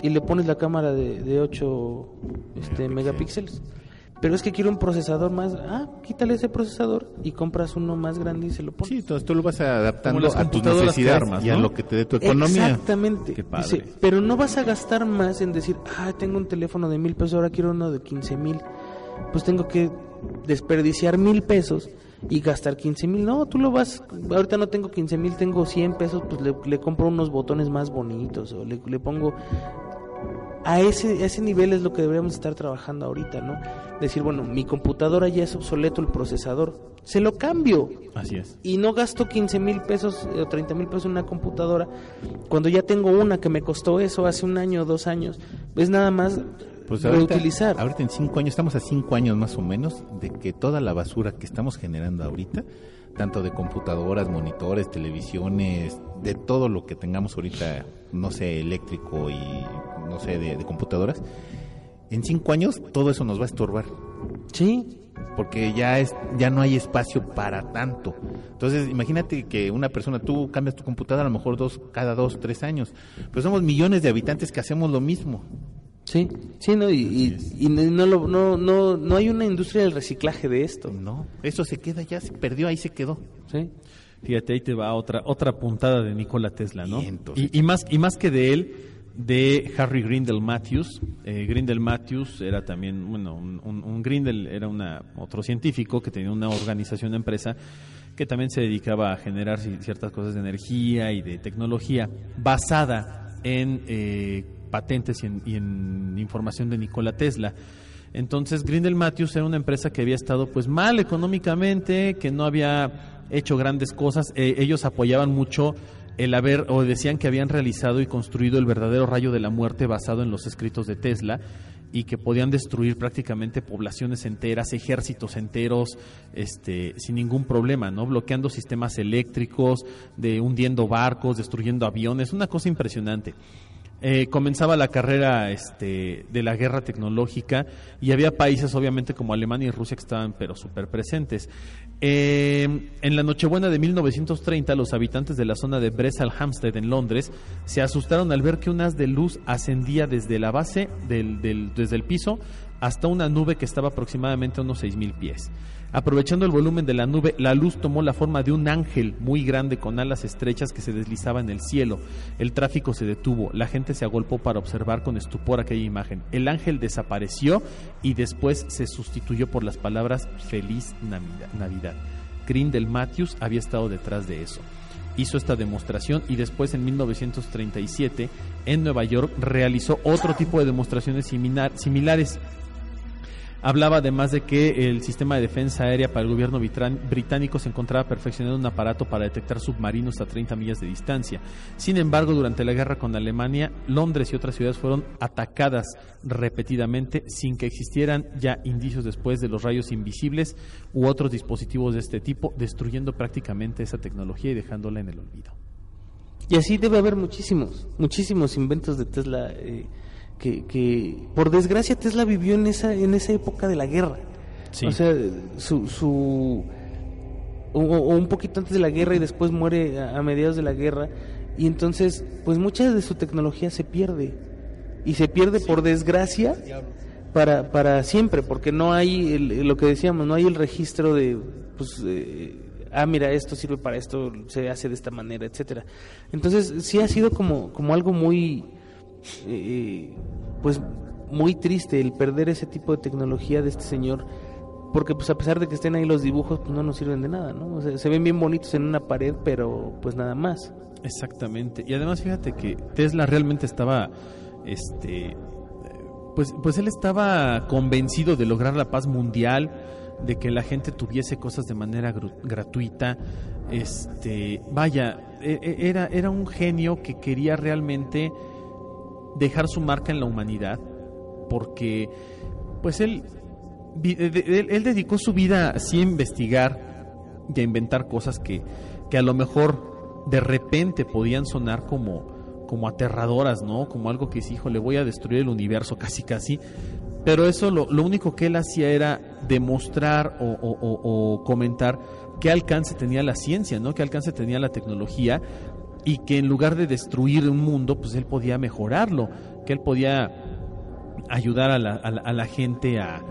y le pones la cámara de, de 8 este, megapíxeles. Pero es que quiero un procesador más. Ah, quítale ese procesador y compras uno más grande y se lo pones. Sí, entonces tú lo vas adaptando las a necesidades armas, y a lo que te dé tu economía. Exactamente. Qué padre. Dice, pero no vas a gastar más en decir, ah, tengo un teléfono de mil pesos, ahora quiero uno de quince mil. Pues tengo que desperdiciar mil pesos y gastar quince mil. No, tú lo vas, ahorita no tengo quince mil, tengo 100 pesos, pues le, le compro unos botones más bonitos o le, le pongo... A ese, a ese nivel es lo que deberíamos estar trabajando ahorita, ¿no? Decir, bueno, mi computadora ya es obsoleto el procesador, se lo cambio Así es. y no gasto 15 mil pesos eh, o 30 mil pesos en una computadora cuando ya tengo una que me costó eso hace un año o dos años. Es nada más Pues ahorita, reutilizar. ahorita en cinco años, estamos a cinco años más o menos de que toda la basura que estamos generando ahorita tanto de computadoras, monitores, televisiones, de todo lo que tengamos ahorita, no sé, eléctrico y no sé, de, de computadoras, en cinco años todo eso nos va a estorbar. Sí, porque ya es ya no hay espacio para tanto. Entonces, imagínate que una persona tú cambias tu computadora a lo mejor dos cada dos tres años, pero somos millones de habitantes que hacemos lo mismo. Sí, sí, no, y, y- y no, lo- no, no, no hay una industria del reciclaje de esto. No, eso se queda ya, se perdió, ahí se quedó. Sí, Fíjate, ahí te va otra otra puntada de Nikola Tesla, ¿no? Y, y más y más que de él, de Harry Grindel Matthews. Eh, Grindel Matthews era también, bueno, un, un- un Grindel era una otro científico que tenía una organización, una empresa que también se dedicaba a generar ci- ciertas cosas de energía y de tecnología basada en eh, patentes y en, y en información de Nikola Tesla. Entonces Grindel Matthews era una empresa que había estado pues mal económicamente, que no había hecho grandes cosas. Eh, ellos apoyaban mucho el haber o decían que habían realizado y construido el verdadero rayo de la muerte basado en los escritos de Tesla y que podían destruir prácticamente poblaciones enteras, ejércitos enteros, este, sin ningún problema, ¿no? Bloqueando sistemas eléctricos, de hundiendo barcos, destruyendo aviones, una cosa impresionante. Eh, comenzaba la carrera este, de la guerra tecnológica y había países obviamente como Alemania y Rusia que estaban pero súper presentes. Eh, en la Nochebuena de 1930 los habitantes de la zona de Bresal Hampstead en Londres se asustaron al ver que un haz de luz ascendía desde la base, del, del- desde el piso, hasta una nube que estaba aproximadamente a unos 6.000 pies. Aprovechando el volumen de la nube, la luz tomó la forma de un ángel muy grande con alas estrechas que se deslizaba en el cielo. El tráfico se detuvo, la gente se agolpó para observar con estupor aquella imagen. El ángel desapareció y después se sustituyó por las palabras Feliz Navidad. Grindel Matthews había estado detrás de eso. Hizo esta demostración y después en 1937 en Nueva York realizó otro tipo de demostraciones similar- similares Hablaba además de que el sistema de defensa aérea para el gobierno británico se encontraba perfeccionando un aparato para detectar submarinos a 30 millas de distancia. Sin embargo, durante la guerra con Alemania, Londres y otras ciudades fueron atacadas repetidamente sin que existieran ya indicios después de los rayos invisibles u otros dispositivos de este tipo, destruyendo prácticamente esa tecnología y dejándola en el olvido. Y así debe haber muchísimos, muchísimos inventos de Tesla eh, que, que, por desgracia, Tesla vivió en esa, en esa época de la guerra. Sí. O sea, su, su o, o un poquito antes de la guerra y después muere a, a mediados de la guerra y entonces, pues mucha de su tecnología se pierde y se pierde por desgracia para, para siempre, porque no hay el- lo que decíamos, no hay el registro de, pues, eh, ah, mira, esto sirve para esto, se hace de esta manera, etcétera. Entonces, sí ha sido como, como algo muy, pues, muy triste el perder ese tipo de tecnología de este señor, porque pues a pesar de que estén ahí los dibujos, pues no nos sirven de nada, ¿no? O sea, se ven bien bonitos en una pared, pero pues nada más. Exactamente. Y además fíjate que Tesla realmente estaba, este, pues, pues él estaba convencido de lograr la paz mundial, de que la gente tuviese cosas de manera gratuita. Este, vaya, e- e- era, era un genio que quería realmente dejar su marca en la humanidad, porque, pues él, él, dedicó su vida a investigar y a inventar cosas que, que a lo mejor de repente podían sonar como, como aterradoras, ¿no? Como algo que dice, hijo, le voy a destruir el universo casi casi. Pero eso lo, lo único que él hacía era demostrar o, o- o- o comentar qué alcance tenía la ciencia, ¿no? Qué alcance tenía la tecnología y que en lugar de destruir un mundo, pues él podía mejorarlo, que él podía ayudar a la, a la- a la gente a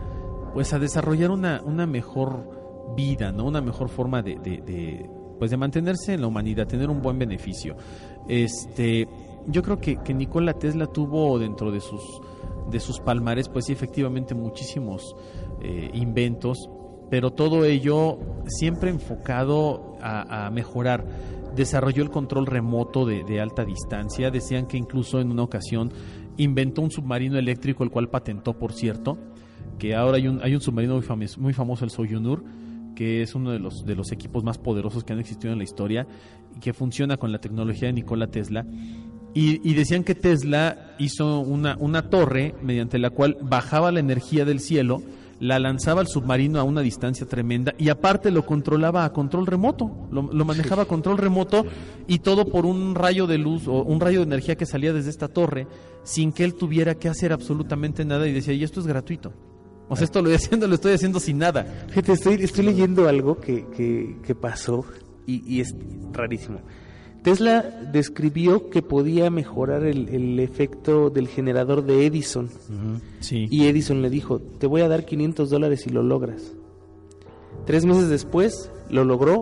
pues a desarrollar una, una mejor vida, ¿no? Una mejor forma de, de- pues de mantenerse en la humanidad, tener un buen beneficio. Este, yo creo que, que Nikola Tesla tuvo dentro de sus de sus palmares, pues sí, efectivamente muchísimos eh, inventos, pero todo ello siempre enfocado a mejorar. Desarrolló el control remoto de, de alta distancia. Decían que incluso en una ocasión inventó un submarino eléctrico, el cual patentó, por cierto, que ahora hay un, hay un submarino muy famoso, muy famoso, el Soyunur, que es uno de los, de los equipos más poderosos que han existido en la historia y que funciona con la tecnología de Nikola Tesla. Y, y decían que Tesla hizo una, una torre mediante la cual bajaba la energía del cielo, la lanzaba al submarino a una distancia tremenda y aparte lo controlaba a control remoto, lo, lo manejaba a control remoto y todo por un rayo de luz o un rayo de energía que salía desde esta torre sin que él tuviera que hacer absolutamente nada y decía, y esto es gratuito. O sea, esto lo estoy haciendo, lo estoy haciendo sin nada. Fíjate, estoy, estoy leyendo algo que, que, que pasó y, y es rarísimo. Tesla describió que podía mejorar el, el efecto del generador de Edison. Sí. Y Edison le dijo, te voy a dar 500 dólares si lo logras. Tres meses después lo logró,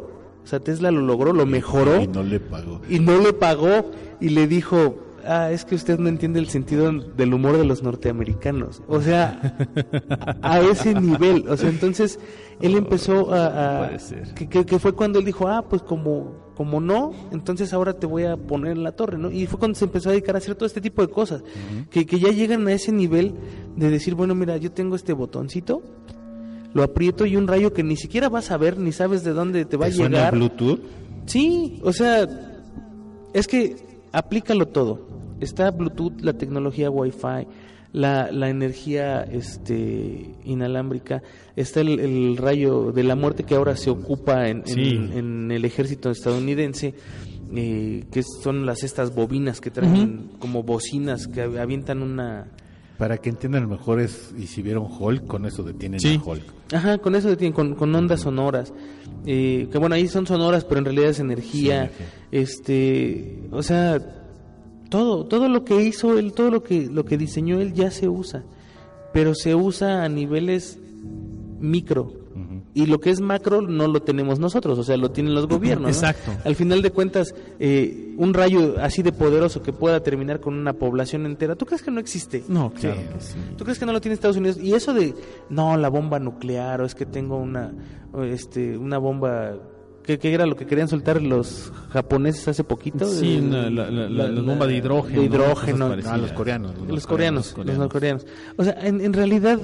o sea, Tesla lo logró, lo mejoró Y no le pagó. y no le pagó y le dijo, ah, es que usted no entiende el sentido del humor de los norteamericanos. O sea, a, ese nivel. O sea, entonces él empezó a... a- puede ser. Que, que- que fue cuando él dijo, ah, pues como, como no, entonces ahora te voy a poner en la torre, ¿no? Y fue cuando se empezó a dedicar a hacer todo este tipo de cosas. que, que ya llegan a ese nivel de decir, bueno, mira, yo tengo este botoncito. Lo aprieto y un rayo que ni siquiera vas a ver ni sabes de dónde te va a ¿Te suena llegar. Bluetooth? Sí, o sea, es que aplícalo todo. Está Bluetooth, la tecnología Wi-Fi, la, la energía este, inalámbrica, está el, el rayo de la muerte que ahora se ocupa en, en- Sí. en el ejército estadounidense, eh, que son las estas bobinas que traen como bocinas que av- avientan una... Para que entiendan mejor es, y si vieron Hulk, con eso detienen Sí. a Hulk. Ajá, con eso detienen, con, con ondas sonoras. Eh, que bueno, ahí son sonoras, pero en realidad es energía. Sí, energía. Este, o sea, todo, todo lo que hizo él, todo lo que, lo que diseñó él ya se usa. Pero se usa a niveles micro. Y lo que es macro no lo tenemos nosotros, o sea, lo tienen los gobiernos. ¿no? Exacto. Al final de cuentas, eh, un rayo así de poderoso que pueda terminar con una población entera, ¿tú crees que no existe? No, claro Sí. que sí. ¿Tú crees que no lo tiene Estados Unidos? Y eso de, no, la bomba nuclear, o es que tengo una, este, una bomba, ¿qué, qué era lo que querían soltar los japoneses hace poquito? Sí, la- la- la- la bomba de hidrógeno, De ¿no? hidrógeno. Ah, los coreanos. los coreanos, los los coreanos. norcoreanos. O sea, en, en realidad,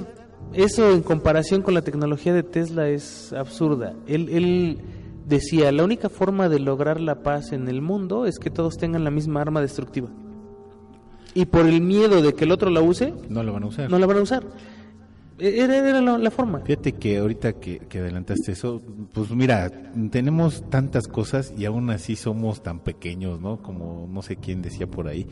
eso en comparación con la tecnología de Tesla es absurda. Él, él decía, la única forma de lograr la paz en el mundo es que todos tengan la misma arma destructiva. Y por el miedo de que el otro la use, No lo van a usar. no la van a usar. Era, era la, la forma. Fíjate que ahorita que, que adelantaste eso, pues mira, tenemos tantas cosas y aún así somos tan pequeños, ¿no? Como no sé quién decía por ahí,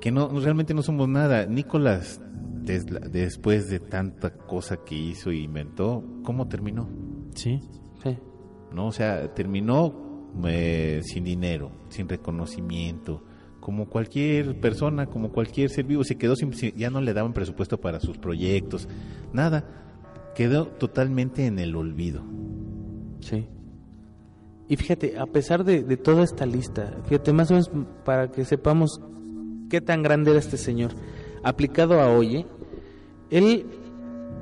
que no realmente no somos nada. Nicolás después de tanta cosa que hizo e inventó, ¿cómo terminó? Sí. Sí. ¿No? O sea, terminó eh, sin dinero, sin reconocimiento, como cualquier persona, como cualquier ser vivo, se quedó sin, ya no le daban presupuesto para sus proyectos, nada, quedó totalmente en el olvido. Sí. Y fíjate, a pesar de, de toda esta lista, fíjate, más o menos para que sepamos qué tan grande era este señor, aplicado a hoy, ¿eh? él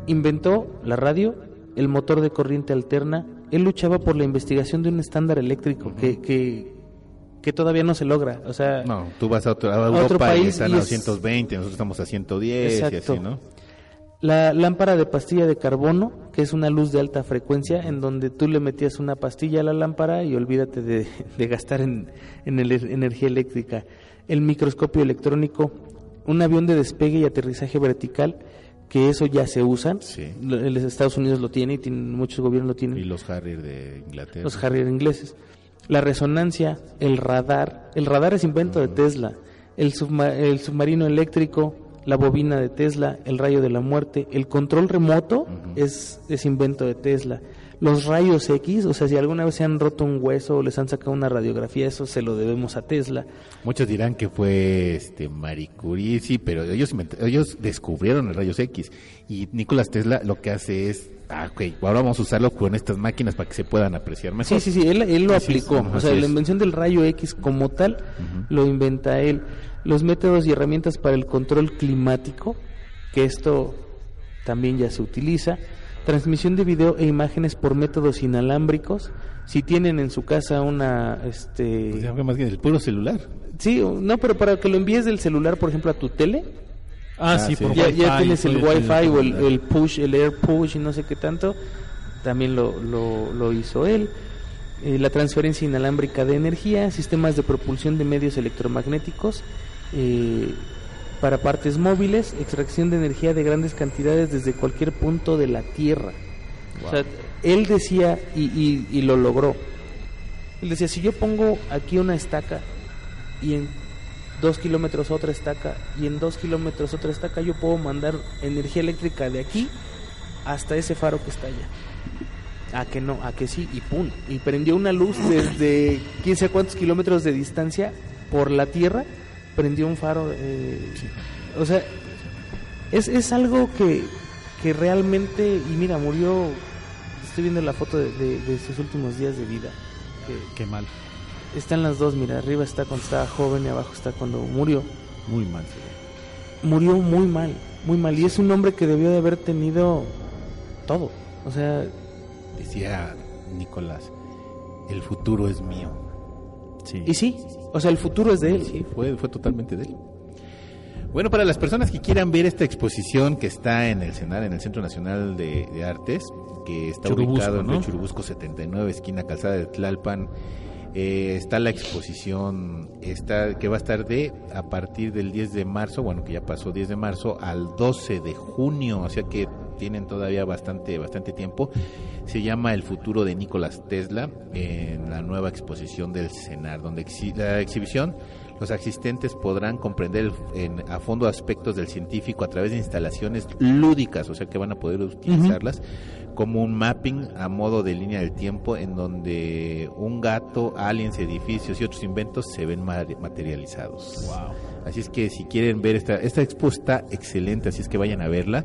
inventó la radio, el motor de corriente alterna, él luchaba por la investigación de un estándar eléctrico que, que, que todavía no se logra. O sea, No, tú vas a, otro, a otro Europa y país están y a es- 220, nosotros estamos a 110 y Exacto. así, ¿no? La lámpara de pastilla de carbono, que es una luz de alta frecuencia, en donde tú le metías una pastilla a la lámpara y olvídate de, de gastar en, en el- energía eléctrica. El microscopio electrónico, un avión de despegue y aterrizaje vertical, que eso ya se usa. Sí. Lo- Los Estados Unidos lo tiene y tienen- muchos gobiernos lo tienen Y los Harrier de Inglaterra. los Harrier ingleses. La resonancia, el radar, el radar es invento de Tesla, el, subma- el submarino eléctrico, la bobina de Tesla, el rayo de la muerte, el control remoto es, es invento de Tesla. Los rayos X, o sea, si alguna vez se han roto un hueso o les han sacado una radiografía, eso se lo debemos a Tesla. Muchos dirán que fue este Marie Curie, sí, pero ellos ellos descubrieron el rayos X y Nicolás Tesla lo que hace es, ah, ok, ahora vamos a usarlo con estas máquinas para que se puedan apreciar mejor. Sí, sí, sí, él, él lo Así aplicó. o sea, la invención del rayo X como tal lo inventa él. Los métodos y herramientas para el control climático, que esto también ya se utiliza. Transmisión de video e imágenes por métodos inalámbricos. Si tienen en su casa una, este, Pues más que el puro celular. sí, no, pero para que lo envíes del celular, por ejemplo, a tu tele, Ah, Ah, sí, sí. por ya, ya tienes el Wi-Fi o el push, el air push y no sé qué tanto, también lo, lo, lo hizo él. Eh, la transferencia inalámbrica de energía, sistemas de propulsión de medios electromagnéticos, eh, para partes móviles, extracción de energía de grandes cantidades desde cualquier punto de la Tierra. O sea, él decía, y, y- y lo logró, él decía, si yo pongo aquí una estaca y en dos kilómetros otra estaca y en dos kilómetros otra estaca, yo puedo mandar energía eléctrica de aquí hasta ese faro que está allá. A que no, a que sí, y pum. Y prendió una luz desde quién sabe cuántos kilómetros de distancia por la tierra, prendió un faro. eh, o sea, es, es algo que, que realmente, y mira, murió, estoy viendo la foto de, de- sus últimos días de vida. que Qué mal. Están las dos, mira, arriba está cuando estaba joven y abajo está cuando murió. Muy mal. Murió muy mal, muy mal. Y es un hombre que debió de haber tenido todo. O sea, Decía Nicolás, el futuro es mío. Sí. y sí, o sea, el futuro es de él. Sí, fue, fue totalmente de él. Bueno, para las personas que quieran ver esta exposición que está en el CENAR, en el Centro Nacional de, de Artes, que está Churubusco, ubicado en ¿no? Churubusco 79, esquina Calzada de Tlalpan, eh, está la exposición está que va a estar de a partir del 10 de marzo, bueno, que ya pasó 10 de marzo, al 12 de junio, o sea que tienen todavía bastante, bastante tiempo. Se llama El futuro de Nicolás Tesla en la nueva exposición del CENAR, donde exhi- la exhibición los asistentes podrán comprender en- a fondo aspectos del científico a través de instalaciones lúdicas, o sea que van a poder utilizarlas como un mapping a modo de línea del tiempo en donde un gato, aliens, edificios y otros inventos se ven ma- materializados. Así es que si quieren ver esta, esta expo está excelente, así es que vayan a verla.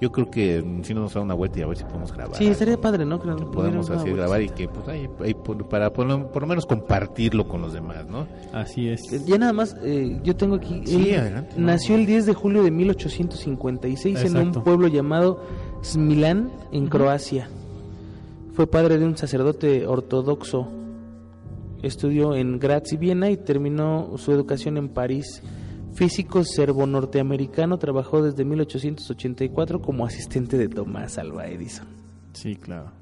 Yo creo que mm, si nos vamos a dar una vuelta y a ver si podemos grabar. Sí, estaría padre, ¿no? Que nos Podemos una grabar y que pues ahí, ahí por- para por lo, por lo menos compartirlo con los demás, ¿no? Así es. vuelta. Ya nada más, eh, yo tengo aquí. Sí, él adelante, no, Nació no. el 10 de julio de 1856 en un Exacto. pueblo llamado Smilán, en Croacia. Fue padre de un sacerdote ortodoxo. Estudió en Graz y Viena y terminó su educación en París. Físico serbo-norteamericano, trabajó desde 1884 como asistente de Tomás Alva Edison. Sí, claro.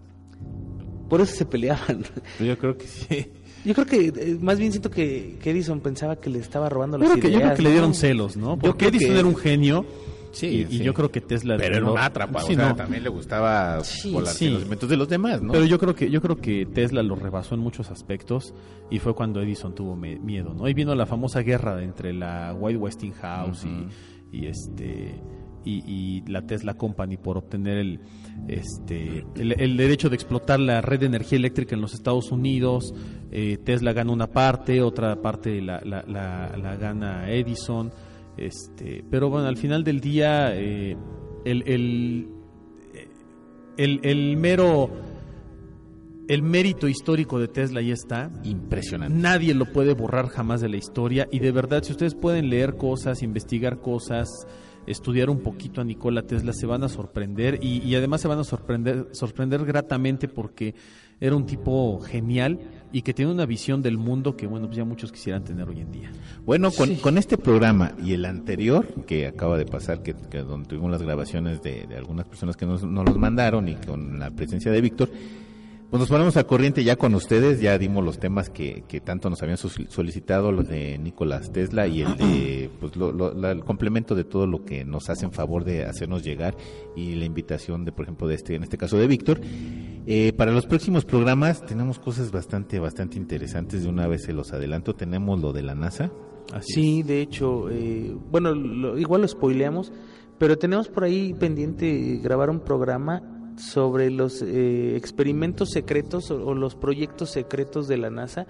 Por eso se peleaban. Yo creo que sí. Yo creo que eh, más bien siento que, que Edison pensaba que le estaba robando las creo, que, yo creo que le dieron celos, ¿no? Porque Edison que- era un genio. Sí, y, y yo creo que Tesla. Pero era lo- un atrapa, Sí, o sea, no. también le gustaba sí. los inventos de los demás, ¿no? Pero yo creo que yo creo que Tesla lo rebasó en muchos aspectos y fue cuando Edison tuvo me- miedo, ¿no? Ahí vino la famosa guerra entre la White Westinghouse y, y este y, y la Tesla Company por obtener el este el, el derecho de explotar la red de energía eléctrica en los Estados Unidos. Eh, Tesla gana una parte, otra parte la, la, la, la gana Edison. Este, pero bueno, al final del día eh, el, el, el, el mero el mérito histórico de Tesla ya está. Impresionante. Nadie lo puede borrar jamás de la historia. Y de verdad, si ustedes pueden leer cosas, investigar cosas, estudiar un poquito a Nikola Tesla, se van a sorprender. Y, y además se van a sorprender, sorprender gratamente porque era un tipo genial y que tiene una visión del mundo que, bueno, pues ya muchos quisieran tener hoy en día. Bueno, con, con este programa y el anterior que acaba de pasar, que, que donde tuvimos las grabaciones de, de algunas personas que nos, nos los mandaron y con la presencia de Víctor, pues nos ponemos al corriente ya con ustedes, ya dimos los temas que, que tanto nos habían solicitado, los de Nicolás Tesla y el de, pues lo- el complemento de todo lo que nos hacen favor de hacernos llegar y la invitación de, por ejemplo, de este, en este caso de Víctor. Eh, para los próximos programas tenemos cosas bastante, bastante interesantes. De una vez se los adelanto. Tenemos lo de la NASA. Sí, de hecho, eh, bueno, lo- igual lo spoileamos, pero tenemos por ahí pendiente grabar un programa sobre los eh, experimentos secretos o, o los proyectos secretos de la NASA,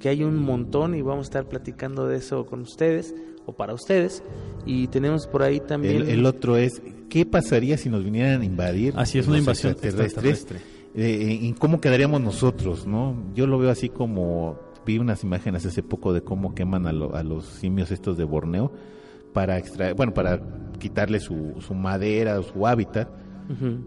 que hay un montón y vamos a estar platicando de eso con ustedes o para ustedes. Y tenemos por ahí también... El, el otro es, ¿qué pasaría si nos vinieran a invadir? Así es, una invasión extraterrestre. Eh, ¿En cómo quedaríamos nosotros? no Yo lo veo así como, vi unas imágenes hace poco de cómo queman a, lo- a los simios estos de Borneo para extraer, bueno, para quitarle su, su madera o su hábitat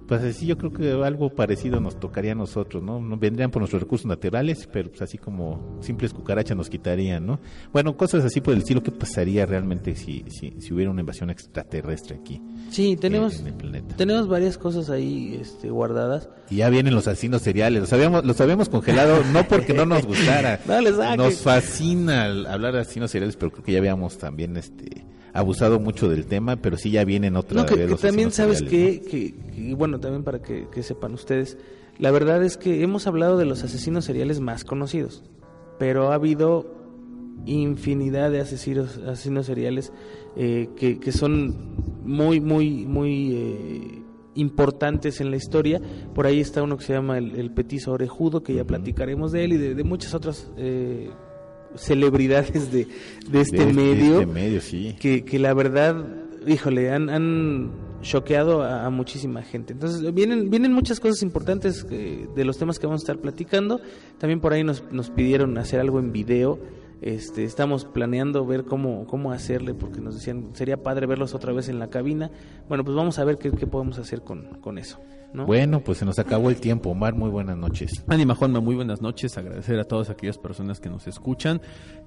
Pues así yo creo que algo parecido nos tocaría a nosotros, ¿no? Vendrían por nuestros recursos naturales, pero pues así como simples cucarachas nos quitarían, ¿no? Bueno, cosas así por el estilo, ¿qué pasaría realmente si, si, si hubiera una invasión extraterrestre aquí? Sí, tenemos, en el planeta. tenemos varias cosas ahí este, guardadas. Y ya vienen los asesinos seriales, los habíamos, los habíamos congelado, no porque no nos gustara, No nos fascina hablar de asesinos seriales, pero creo que ya habíamos también este abusado mucho del tema, pero sí ya vienen otra No, que, también sabes que, que, bueno, también para que, que sepan ustedes, la verdad es que hemos hablado de los asesinos seriales más conocidos, pero ha habido infinidad de asesinos, asesinos seriales eh, que, que son muy, muy, muy eh, importantes en la historia. Por ahí está uno que se llama el, el petizo orejudo, que ya platicaremos de él y de, de muchas otras eh, celebridades de, de este de- de medio este medio, sí. que, que la verdad, híjole, han, han choqueado a, a muchísima gente. Entonces, vienen, vienen muchas cosas importantes eh, de los temas que vamos a estar platicando. También por ahí nos, nos pidieron hacer algo en video. Este, estamos planeando ver cómo, cómo hacerle, porque nos decían, sería padre verlos otra vez en la cabina. Bueno, pues vamos a ver qué, qué podemos hacer con, con eso. ¿No? Bueno, pues se nos acabó el tiempo. Omar, muy buenas noches. Anima Juanma, muy buenas noches. Agradecer a todas aquellas personas que nos escuchan,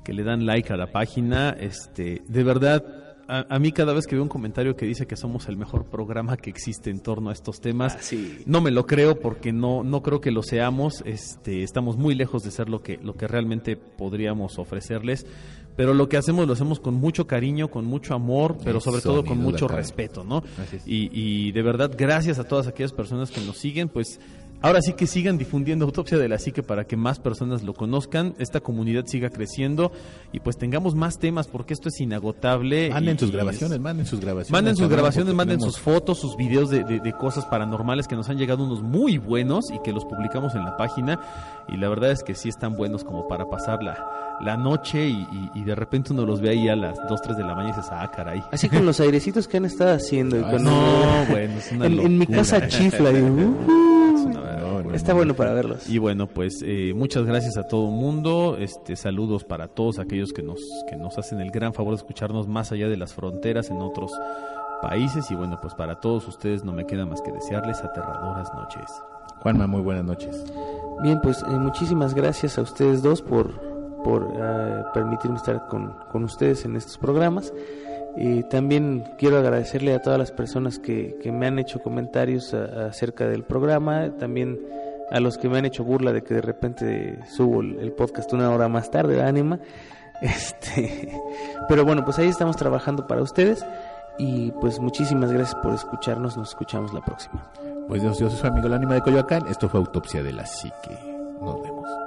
que le dan like a la página. Este, de verdad, a, a mí cada vez que veo un comentario que dice que somos el mejor programa que existe en torno a estos temas, Ah, sí. no me lo creo porque no, no creo que lo seamos. Este, estamos muy lejos de ser lo que, lo que realmente podríamos ofrecerles. Pero lo que hacemos lo hacemos con mucho cariño, con mucho amor, pero sobre Eso, todo con mucho respeto, ¿no? Y, y de verdad, gracias a todas aquellas personas que nos siguen, pues ahora sí que sigan difundiendo Autopsia de la Psique para que más personas lo conozcan, esta comunidad siga creciendo y pues tengamos más temas porque esto es inagotable. Manden y- sus y grabaciones, es- manden sus grabaciones. Manden sus grabaciones, manden tenemos- sus fotos, sus videos de, de- de cosas paranormales que nos han llegado unos muy buenos y que los publicamos en la página. Y la verdad es que sí están buenos como para pasar la, la noche y, y- y de repente uno los ve ahí a las 2, 3 de la mañana y dices, ah, caray. Así con los airecitos que han estado haciendo. y con- No, bueno, es una en, en mi casa chifla. y, uh. No, no, está no. bueno para verlos. Y bueno, pues eh, muchas gracias a todo el mundo. Este, saludos para todos aquellos que nos, que nos hacen el gran favor de escucharnos más allá de las fronteras en otros países. Y bueno, pues para todos ustedes no me queda más que desearles aterradoras noches. Juanma, muy buenas noches. Bien, pues eh, muchísimas gracias a ustedes dos por, por eh, permitirme estar con, con ustedes en estos programas. Y también quiero agradecerle a todas las personas que, que me han hecho comentarios acerca del programa, también a los que me han hecho burla de que de repente subo el, podcast una hora más tarde, ánima. Este, pero bueno, pues ahí estamos trabajando para ustedes y pues muchísimas gracias por escucharnos, nos escuchamos la próxima. Pues yo, yo soy su amigo el ánima de Coyoacán. Esto fue Autopsia de la Psique. Nos vemos.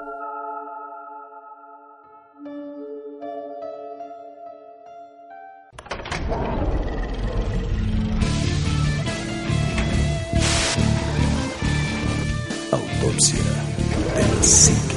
Autopsia de la.